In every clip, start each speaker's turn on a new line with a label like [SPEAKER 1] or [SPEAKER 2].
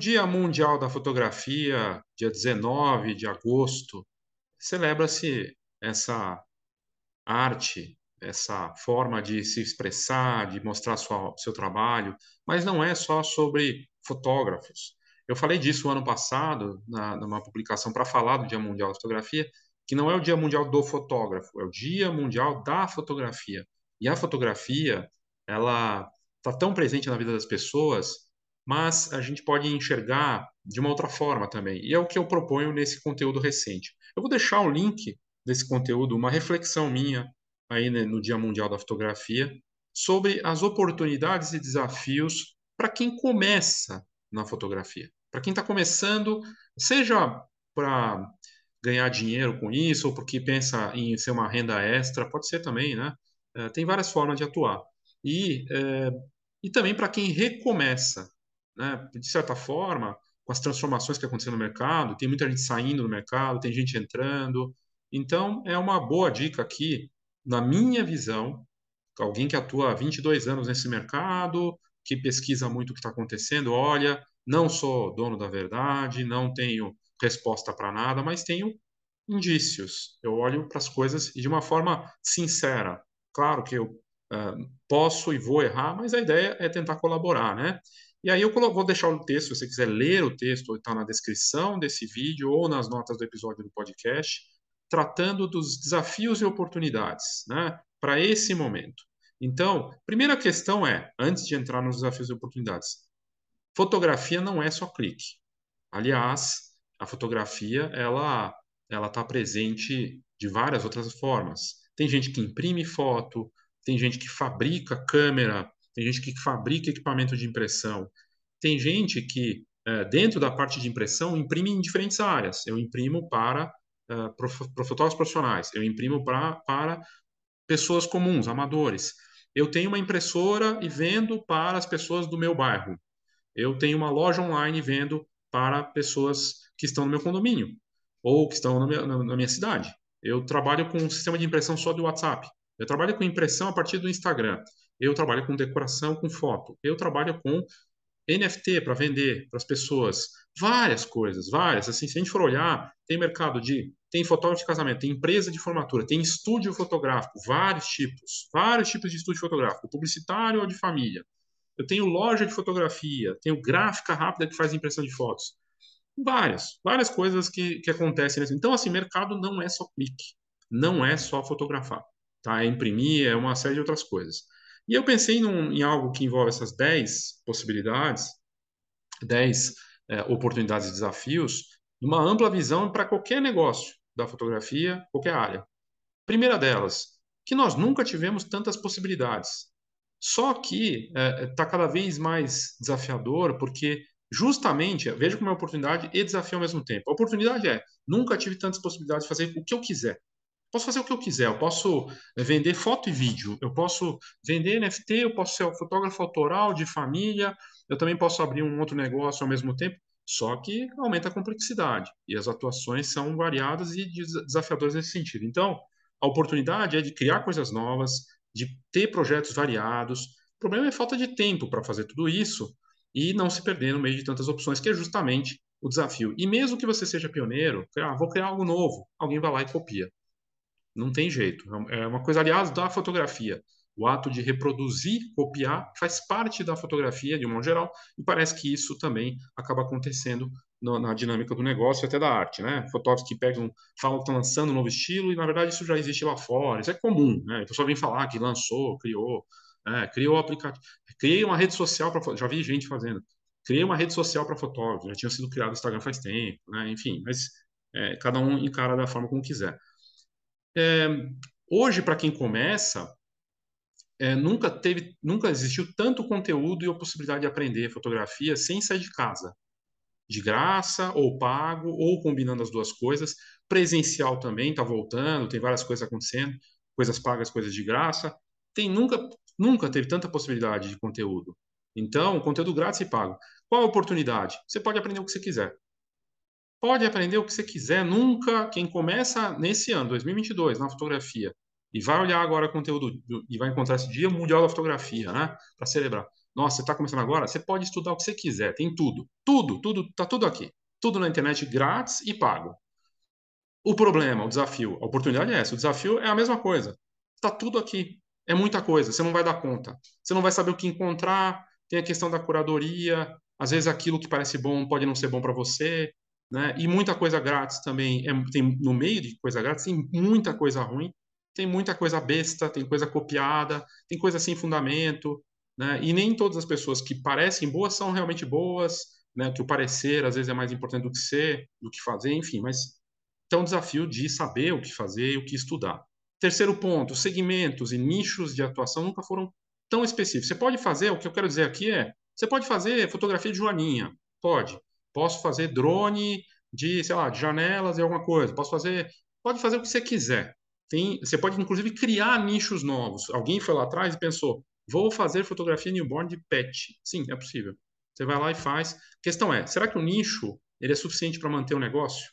[SPEAKER 1] Dia Mundial da Fotografia, dia 19 de agosto, celebra-se essa arte, essa forma de se expressar, de mostrar sua, seu trabalho, mas não é só sobre fotógrafos. Eu falei disso ano passado, na, numa publicação para falar do Dia Mundial da Fotografia, que não é o Dia Mundial do Fotógrafo, é o Dia Mundial da Fotografia. E a fotografia, ela está tão presente na vida das pessoas, mas a gente pode enxergar de uma outra forma também. E é o que eu proponho nesse conteúdo recente. Eu vou deixar o link desse conteúdo, uma reflexão minha aí né, no Dia Mundial da Fotografia, sobre as oportunidades e desafios para quem começa na fotografia. Para quem está começando, seja para ganhar dinheiro com isso, ou porque pensa em ser uma renda extra, pode ser também, né? É, tem várias formas de atuar. E, é, e também para quem recomeça, né? De certa forma, com as transformações que acontecem no mercado, tem muita gente saindo do mercado, tem gente entrando. Então, é uma boa dica aqui, na minha visão, alguém que atua há 22 anos nesse mercado, que pesquisa muito o que está acontecendo, olha, não sou dono da verdade, não tenho resposta para nada, mas tenho indícios. Eu olho para as coisas de uma forma sincera. Claro que eu uh, posso e vou errar, mas a ideia é tentar colaborar, né? E aí eu vou deixar o texto, se você quiser ler o texto, está na descrição desse vídeo ou nas notas do episódio do podcast, tratando dos desafios e oportunidades, né, para esse momento. Então, primeira questão é, antes de entrar nos desafios e oportunidades, fotografia não é só clique. Aliás, a fotografia ela ela está presente de várias outras formas. Tem gente que imprime foto, tem gente que fabrica câmera, tem gente que fabrica equipamento de impressão, tem gente que é, dentro da parte de impressão imprime em diferentes áreas. Eu imprimo para para fotógrafos profissionais, eu imprimo para pessoas comuns, amadores. Eu tenho uma impressora e vendo para as pessoas do meu bairro. Eu tenho uma loja online e vendo para pessoas que estão no meu condomínio ou que estão na minha, na minha cidade. Eu trabalho com um sistema de impressão só do WhatsApp. Eu trabalho com impressão a partir do Instagram. Eu trabalho com decoração com foto. Eu trabalho com NFT para vender para as pessoas. Várias coisas, várias. Assim, se a gente for olhar, tem mercado de tem fotógrafo de casamento, tem empresa de formatura, tem estúdio fotográfico, vários tipos, vários tipos de estúdio fotográfico, publicitário ou de família. Eu tenho loja de fotografia, tenho gráfica rápida que faz impressão de fotos. Várias, várias coisas que, que acontecem. Nesse. Então, assim, mercado não é só clique, não é só fotografar, tá? É imprimir, é uma série de outras coisas. E eu pensei num, em algo que envolve essas 10 possibilidades, 10 é, oportunidades e desafios, numa ampla visão para qualquer negócio da fotografia, qualquer área. Primeira delas, que nós nunca tivemos tantas possibilidades. Só que está é, é tá cada vez mais desafiador, porque justamente, veja como é oportunidade e desafio ao mesmo tempo. A oportunidade é, nunca tive tantas possibilidades de fazer o que eu quiser. Posso fazer o que eu quiser, eu posso é, vender foto e vídeo, eu posso vender NFT, eu posso ser fotógrafo autoral de família, eu também posso abrir um outro negócio ao mesmo tempo. Só que aumenta a complexidade e as atuações são variadas e desafiadoras nesse sentido. Então, a oportunidade é de criar coisas novas, de ter projetos variados. O problema é falta de tempo para fazer tudo isso e não se perder no meio de tantas opções, que é justamente o desafio. E mesmo que você seja pioneiro, ah, vou criar algo novo, alguém vai lá e copia. Não tem jeito. É uma coisa, aliás, da fotografia. O ato de reproduzir, copiar, faz parte da fotografia, de um modo geral, e parece que isso também acaba acontecendo no, na dinâmica do negócio e até da arte, né? Fotógrafos que pegam, falam que estão lançando um novo estilo, e na verdade isso já existe lá fora, isso é comum, né? A pessoa vem falar que lançou, criou, né? criou aplicativo, criei uma rede social para já vi gente fazendo, criei uma rede social para fotógrafos, já tinha sido criado o Instagram faz tempo, né? Enfim, mas é, cada um encara da forma como quiser. É, hoje, para quem começa, é, nunca teve, nunca existiu tanto conteúdo e a possibilidade de aprender fotografia sem sair de casa, de graça ou pago ou combinando as duas coisas. Presencial também está voltando, tem várias coisas acontecendo, coisas pagas, coisas de graça. Tem nunca, nunca teve tanta possibilidade de conteúdo. Então, conteúdo grátis e pago. Qual a oportunidade? Você pode aprender o que você quiser. Pode aprender o que você quiser. Nunca quem começa nesse ano, 2022, na fotografia, e vai olhar agora o conteúdo e vai encontrar esse Dia Mundial da Fotografia, né? Para celebrar. Nossa, você está começando agora? Você pode estudar o que você quiser, tem tudo. Tudo, tudo, está tudo aqui. Tudo na internet grátis e pago. O problema, o desafio, a oportunidade é essa. O desafio é a mesma coisa. Está tudo aqui. É muita coisa. Você não vai dar conta. Você não vai saber o que encontrar. Tem a questão da curadoria. Às vezes aquilo que parece bom pode não ser bom para você. Né? E muita coisa grátis também. É, tem, no meio de coisa grátis tem muita coisa ruim. Tem muita coisa besta, tem coisa copiada, tem coisa sem fundamento. Né? E nem todas as pessoas que parecem boas são realmente boas. Né? Que o parecer às vezes é mais importante do que ser, do que fazer, enfim. Mas então, desafio de saber o que fazer e o que estudar. Terceiro ponto, segmentos e nichos de atuação nunca foram tão específicos. Você pode fazer, o que eu quero dizer aqui é, você pode fazer fotografia de joaninha, pode. Posso fazer drone de, sei lá, de janelas e alguma coisa. Posso fazer, pode fazer o que você quiser. Tem, você pode inclusive criar nichos novos. Alguém foi lá atrás e pensou, vou fazer fotografia newborn de pet. Sim, é possível. Você vai lá e faz. A questão é, será que o nicho ele é suficiente para manter o negócio?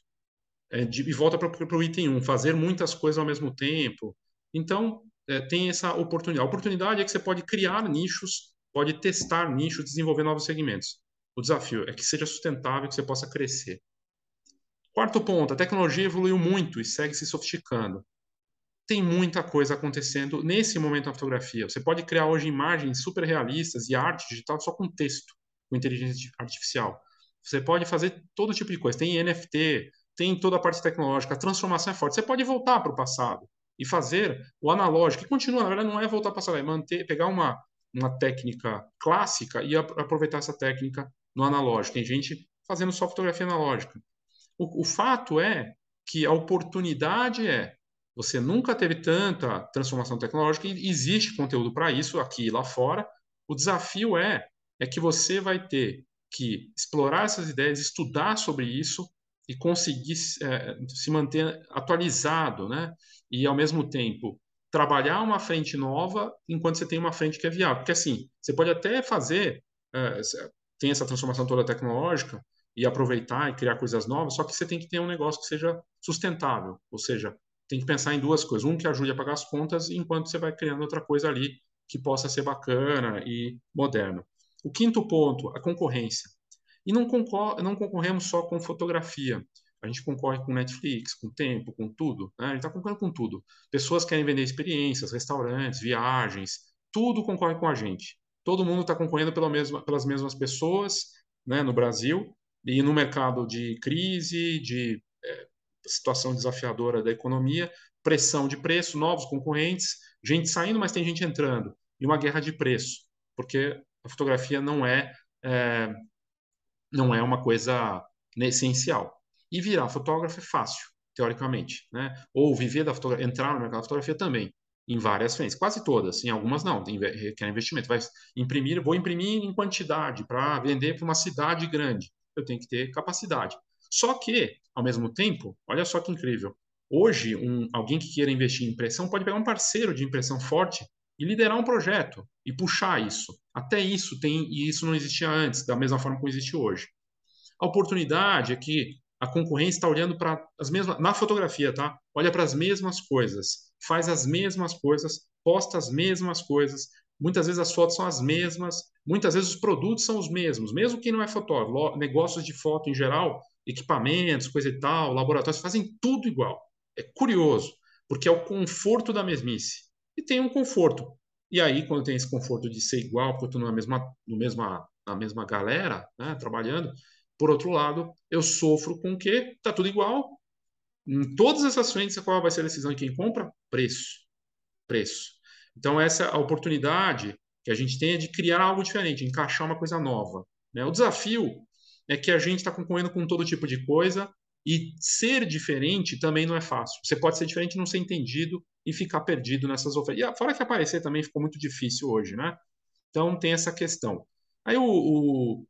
[SPEAKER 1] é, de, e volta para o item 1, fazer muitas coisas ao mesmo tempo. Então, é, tem essa oportunidade. A oportunidade é que você pode criar nichos, pode testar nichos, desenvolver novos segmentos. O desafio é que seja sustentável, que você possa crescer. Quarto ponto, a tecnologia evoluiu muito e segue se sofisticando. Tem muita coisa acontecendo nesse momento na fotografia. Você pode criar hoje imagens super realistas e arte digital só com texto, com inteligência artificial. Você pode fazer todo tipo de coisa. Tem NFT, tem toda a parte tecnológica, a transformação é forte. Você pode voltar para o passado e fazer o analógico, que continua, na verdade, não é voltar para o passado, é manter, pegar uma, uma técnica clássica e aproveitar essa técnica no analógico. Tem gente fazendo só fotografia analógica. O, o fato é que a oportunidade é você nunca teve tanta transformação tecnológica e existe conteúdo para isso aqui e lá fora. O desafio é é que você vai ter que explorar essas ideias, estudar sobre isso e conseguir é, se manter atualizado, né? E ao mesmo tempo trabalhar uma frente nova enquanto você tem uma frente que é viável. Porque assim, você pode até fazer, é, tem essa transformação toda tecnológica e aproveitar e criar coisas novas, só que você tem que ter um negócio que seja sustentável, ou seja, tem que pensar em duas coisas, um que ajude a pagar as contas enquanto você vai criando outra coisa ali que possa ser bacana e moderno. O quinto ponto, a concorrência. E não, concor não concorremos só com fotografia. A gente concorre com Netflix, com tempo, com tudo. Né? A gente está concorrendo com tudo. Pessoas querem vender experiências, restaurantes, viagens, tudo concorre com a gente. Todo mundo está concorrendo pela mesma, pelas mesmas pessoas né, no Brasil e no mercado de crise, de é, situação desafiadora da economia, pressão de preço, novos concorrentes, gente saindo, mas tem gente entrando. E uma guerra de preço, porque a fotografia não é, é não é uma coisa essencial. E virar fotógrafo é fácil, teoricamente, né? Ou viver da fotografia, entrar no mercado da fotografia também, em várias frentes, quase todas, em algumas não, requer investimento. Vai imprimir, vou imprimir em quantidade para vender para uma cidade grande. Eu tenho que ter capacidade. Só que, ao mesmo tempo, olha só que incrível. Hoje, um, alguém que queira investir em impressão pode pegar um parceiro de impressão forte e liderar um projeto e puxar isso. Até isso tem, e isso não existia antes, da mesma forma como existe hoje. A oportunidade é que a concorrência está olhando para as mesmas, na fotografia, tá? Olha para as mesmas coisas, faz as mesmas coisas, posta as mesmas coisas. Muitas vezes as fotos são as mesmas, muitas vezes os produtos são os mesmos, mesmo quem não é fotógrafo. Negócios de foto em geral, equipamentos, coisa e tal, laboratórios, fazem tudo igual. É curioso, porque é o conforto da mesmice e tem um conforto. E aí, quando tem esse conforto de ser igual, porque eu estou na mesma, no mesma, na mesma galera, né, trabalhando, por outro lado, eu sofro com o quê? Está tudo igual. Em todas essas frentes, qual vai ser a decisão de quem compra? Preço. Preço. Então, essa é a oportunidade que a gente tem é de criar algo diferente, encaixar uma coisa nova. Né? O desafio é que a gente está concorrendo com todo tipo de coisa e ser diferente também não é fácil. Você pode ser diferente e não ser entendido e ficar perdido nessas ofertas. E fora que aparecer também ficou muito difícil hoje, né? Então tem essa questão. Aí o, o,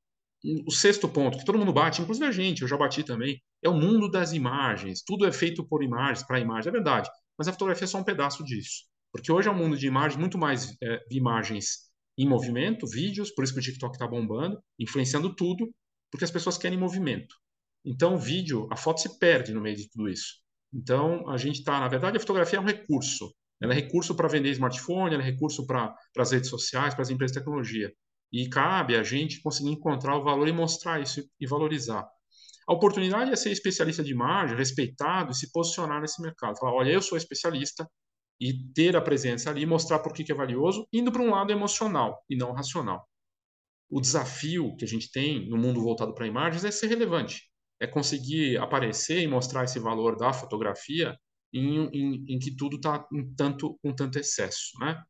[SPEAKER 1] o sexto ponto, que todo mundo bate, inclusive a gente, eu já bati também, é o mundo das imagens. Tudo é feito por imagens, para imagem, é verdade. Mas a fotografia é só um pedaço disso. Porque hoje é um mundo de imagens, muito mais é, imagens em movimento, vídeos, por isso que o TikTok está bombando, influenciando tudo, porque as pessoas querem movimento. Então, o vídeo, a foto se perde no meio de tudo isso. Então, a gente está, na verdade, a fotografia é um recurso. Ela é recurso para vender smartphone, ela é recurso para as redes sociais, para as empresas de tecnologia. E cabe a gente conseguir encontrar o valor e mostrar isso e valorizar. A oportunidade é ser especialista de imagem, respeitado e se posicionar nesse mercado. Falar, olha, eu sou especialista e ter a presença ali, mostrar por que é valioso, indo para um lado emocional e não racional. O desafio que a gente tem no mundo voltado para imagens é ser relevante, é conseguir aparecer e mostrar esse valor da fotografia em, em, em que tudo está tanto, com tanto excesso. Né?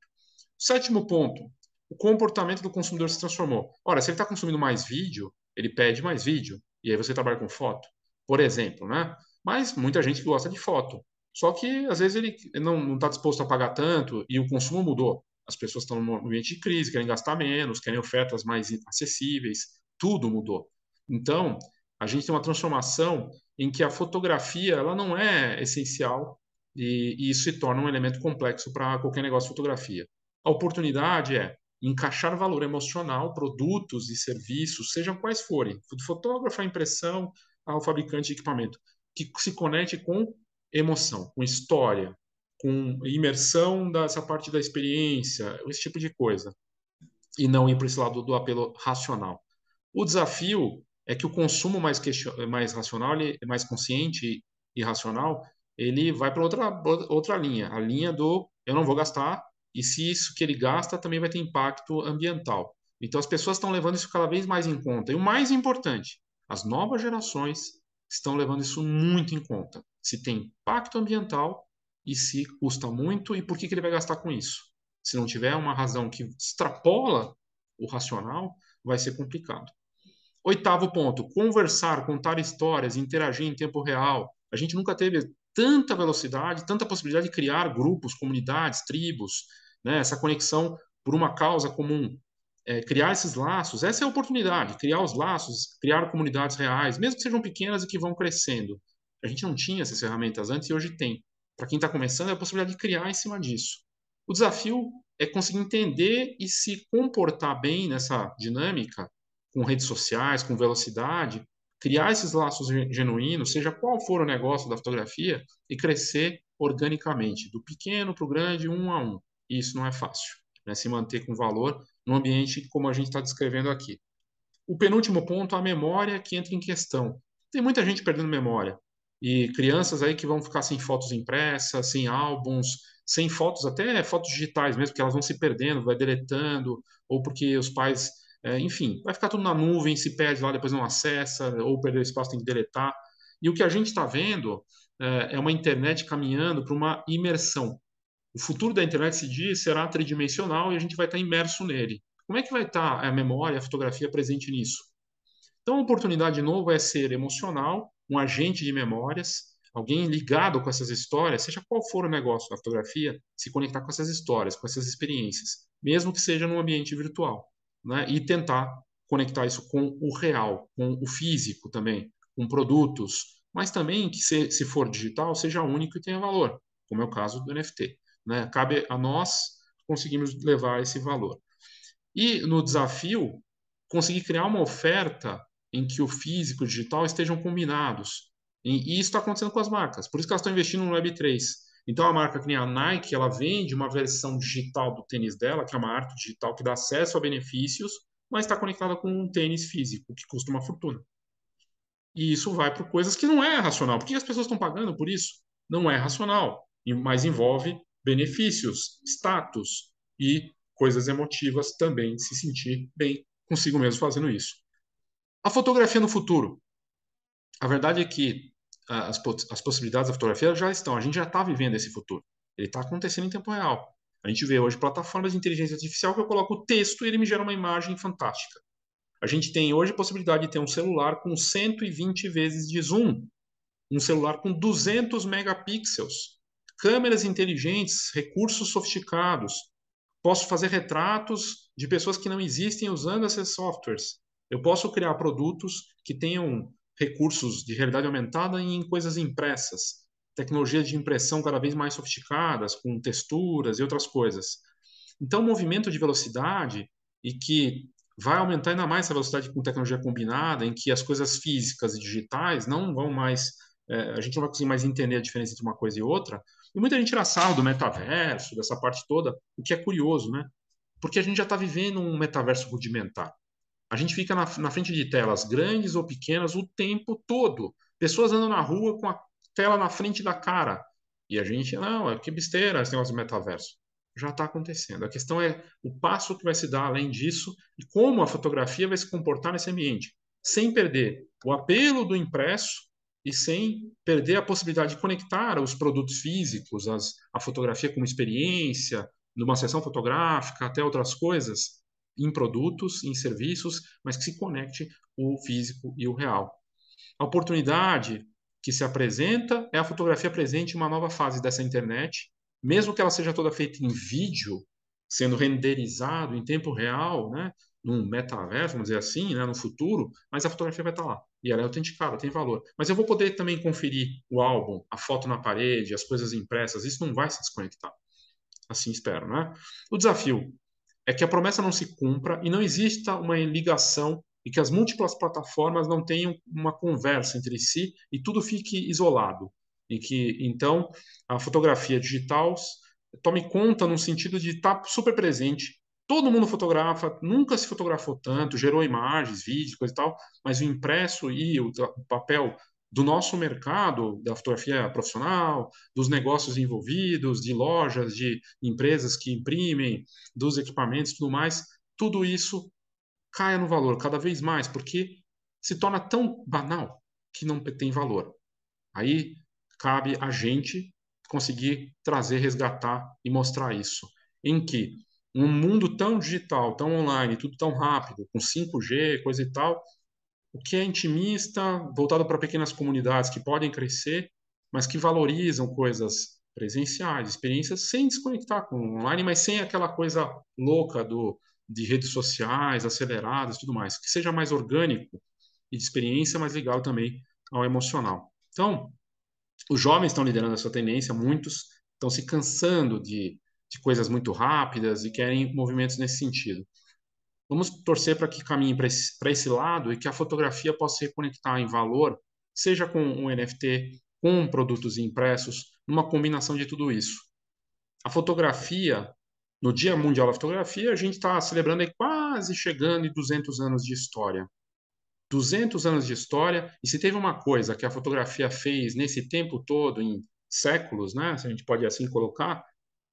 [SPEAKER 1] Sétimo ponto, o comportamento do consumidor se transformou. Ora, se ele está consumindo mais vídeo, ele pede mais vídeo, e aí você trabalha com foto, por exemplo, né? Mas muita gente gosta de foto. Só que, às vezes, ele não está disposto a pagar tanto e o consumo mudou. As pessoas estão no ambiente de crise, querem gastar menos, querem ofertas mais acessíveis, tudo mudou. Então, a gente tem uma transformação em que a fotografia ela não é essencial e, e isso se torna um elemento complexo para qualquer negócio de fotografia. A oportunidade é encaixar valor emocional, produtos e serviços, sejam quais forem, do fotógrafo à impressão ao fabricante de equipamento, que se conecte com emoção, com história, com imersão dessa parte da experiência, esse tipo de coisa, e não ir para esse lado do apelo racional. O desafio é que o consumo mais, mais racional, ele, mais consciente e racional, ele vai para outra, outra linha, a linha do eu não vou gastar, e se isso que ele gasta também vai ter impacto ambiental. Então as pessoas estão levando isso cada vez mais em conta. E o mais importante, as novas gerações estão levando isso muito em conta. Se tem impacto ambiental e se custa muito e por que, que ele vai gastar com isso. Se não tiver uma razão que extrapola o racional, vai ser complicado. Oitavo ponto, conversar, contar histórias, interagir em tempo real. A gente nunca teve tanta velocidade, tanta possibilidade de criar grupos, comunidades, tribos, né? essa conexão por uma causa comum. É, criar esses laços, essa é a oportunidade, criar os laços, criar comunidades reais, mesmo que sejam pequenas e que vão crescendo. A gente não tinha essas ferramentas antes e hoje tem. Para quem está começando, é a possibilidade de criar em cima disso. O desafio é conseguir entender e se comportar bem nessa dinâmica com redes sociais, com velocidade, criar esses laços genuínos, seja qual for o negócio da fotografia, e crescer organicamente, do pequeno para o grande, um a um. E isso não é fácil, né? se manter com valor num ambiente como a gente está descrevendo aqui. O penúltimo ponto, a memória que entra em questão. Tem muita gente perdendo memória. E crianças aí que vão ficar sem fotos impressas, sem álbuns, sem fotos, até fotos digitais mesmo, que elas vão se perdendo, vai deletando, ou porque os pais é, enfim, vai ficar tudo na nuvem, se perde lá, depois não acessa, ou perdeu espaço, tem que deletar. E o que a gente está vendo é, é uma internet caminhando para uma imersão. O futuro da internet, se diz, será tridimensional e a gente vai estar imerso nele. Como é que vai estar a memória, a fotografia presente nisso? Então, a oportunidade, de novo, é ser emocional, um agente de memórias, alguém ligado com essas histórias, seja qual for o negócio da fotografia, se conectar com essas histórias, com essas experiências, mesmo que seja num ambiente virtual né, e tentar conectar isso com o real, com o físico também, com produtos, mas também que se, se for digital seja único e tenha valor, como é o caso do NFT. Né? Cabe a nós conseguirmos levar esse valor. E no desafio, conseguir criar uma oferta em que o físico e o digital estejam combinados. E, isso está acontecendo com as marcas. Por isso que elas estão investindo no Web3. Então, a marca que nem a Nike, ela vende uma versão digital do tênis dela, que é uma arte digital que dá acesso a benefícios, mas está conectada com um tênis físico, que custa uma fortuna. E isso vai para coisas que não é racional. Por que as pessoas estão pagando por isso? Não é racional, mas envolve benefícios, status e coisas emotivas também, se sentir bem consigo mesmo fazendo isso. A fotografia no futuro. A verdade é que as, as possibilidades da fotografia já estão, a gente já está vivendo esse futuro. Ele está acontecendo em tempo real. A gente vê hoje plataformas de inteligência artificial que eu coloco o texto e ele me gera uma imagem fantástica. A gente tem hoje a possibilidade de ter um celular com 120 vezes de zoom, um celular com 200 megapixels, câmeras inteligentes, recursos sofisticados. Posso fazer retratos de pessoas que não existem usando esses softwares. Eu posso criar produtos que tenham recursos de realidade aumentada em coisas impressas, tecnologias de impressão cada vez mais sofisticadas, com texturas e outras coisas. Então, o movimento de velocidade e que vai aumentar ainda mais essa velocidade com tecnologia combinada, em que as coisas físicas e digitais não vão mais, é, a gente não vai conseguir mais entender a diferença entre uma coisa e outra. E muita gente tira sarro do metaverso, dessa parte toda, o que é curioso, né? porque a gente já está vivendo um metaverso rudimentar. A gente fica na, na, frente de telas grandes ou pequenas o tempo todo. Pessoas andam na rua com a tela na frente da cara. E a gente, não, é que besteira esse negócio do metaverso. Já está acontecendo. A questão é o passo que vai se dar além disso e como a fotografia vai se comportar nesse ambiente, sem perder o apelo do impresso e sem perder a possibilidade de conectar os produtos físicos, as, a fotografia como experiência, numa sessão fotográfica, até outras coisas, em produtos, em serviços, mas que se conecte o físico e o real. A oportunidade que se apresenta é a fotografia presente em uma nova fase dessa internet, mesmo que ela seja toda feita em vídeo, sendo renderizado em tempo real, né, num metaverso, vamos dizer assim, né, no futuro, mas a fotografia vai estar lá. E ela é autenticada, tem valor. Mas eu vou poder também conferir o álbum, a foto na parede, as coisas impressas, isso não vai se desconectar. Assim espero, né? O desafio é que a promessa não se cumpra e não exista uma ligação e que as múltiplas plataformas não tenham uma conversa entre si e tudo fique isolado. E que, então, a fotografia digital tome conta no sentido de estar super presente. Todo mundo fotografa, nunca se fotografou tanto, gerou imagens, vídeos, coisa e tal, mas o impresso e o, papel do nosso mercado, da fotografia profissional, dos negócios envolvidos, de lojas, de empresas que imprimem, dos equipamentos tudo mais, tudo isso caia no valor cada vez mais, porque se torna tão banal que não tem valor. Aí cabe a gente conseguir trazer, resgatar e mostrar isso. Em que um mundo tão digital, tão online, tudo tão rápido, com 5G, coisa e tal, o que é intimista, voltado para pequenas comunidades que podem crescer, mas que valorizam coisas presenciais, experiências sem desconectar com o online, mas sem aquela coisa louca do, de redes sociais aceleradas, tudo mais, que seja mais orgânico e de experiência, mas ligado também ao emocional. Então, os jovens estão liderando essa tendência, muitos estão se cansando de, de coisas muito rápidas e querem movimentos nesse sentido. Vamos torcer para que caminhe para esse, esse lado e que a fotografia possa se reconectar em valor, seja com um NFT, com produtos impressos, numa combinação de tudo isso. A fotografia, no Dia Mundial da Fotografia, a gente está celebrando aí quase chegando em 200 anos de história. 200 anos de história, e se teve uma coisa que a fotografia fez nesse tempo todo, em séculos, né, se a gente pode assim colocar,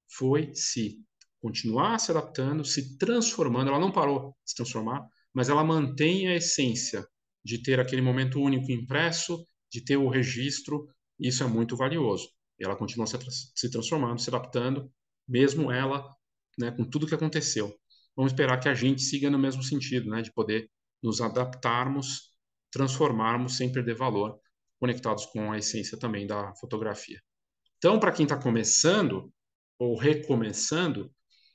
[SPEAKER 1] foi se continuar se adaptando, se transformando. Ela não parou de se transformar, mas ela mantém a essência de ter aquele momento único impresso, de ter o registro. Isso é muito valioso. E ela continua se, transformando, se adaptando, mesmo ela, né, com tudo que aconteceu. Vamos esperar que a gente siga no mesmo sentido, né, de poder nos adaptarmos, transformarmos sem perder valor, conectados com a essência também da fotografia. Então, para quem está começando ou recomeçando,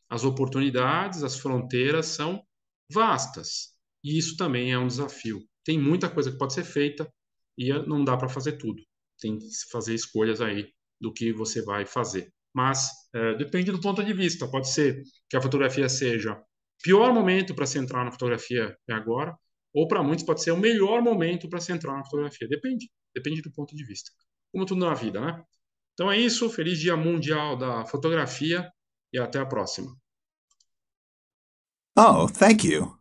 [SPEAKER 1] as oportunidades, as fronteiras são vastas. E isso também é um desafio. Tem muita coisa que pode ser feita e não dá para fazer tudo. Tem que fazer escolhas aí do que você vai fazer. Mas é, depende do ponto de vista. Pode ser que a fotografia seja pior momento para se entrar na fotografia é agora, ou para muitos pode ser o melhor momento para se entrar na fotografia. Depende, depende do ponto de vista. Como tudo na vida, né? Então é isso. Feliz Dia Mundial da Fotografia e até a próxima.
[SPEAKER 2] Oh, thank you.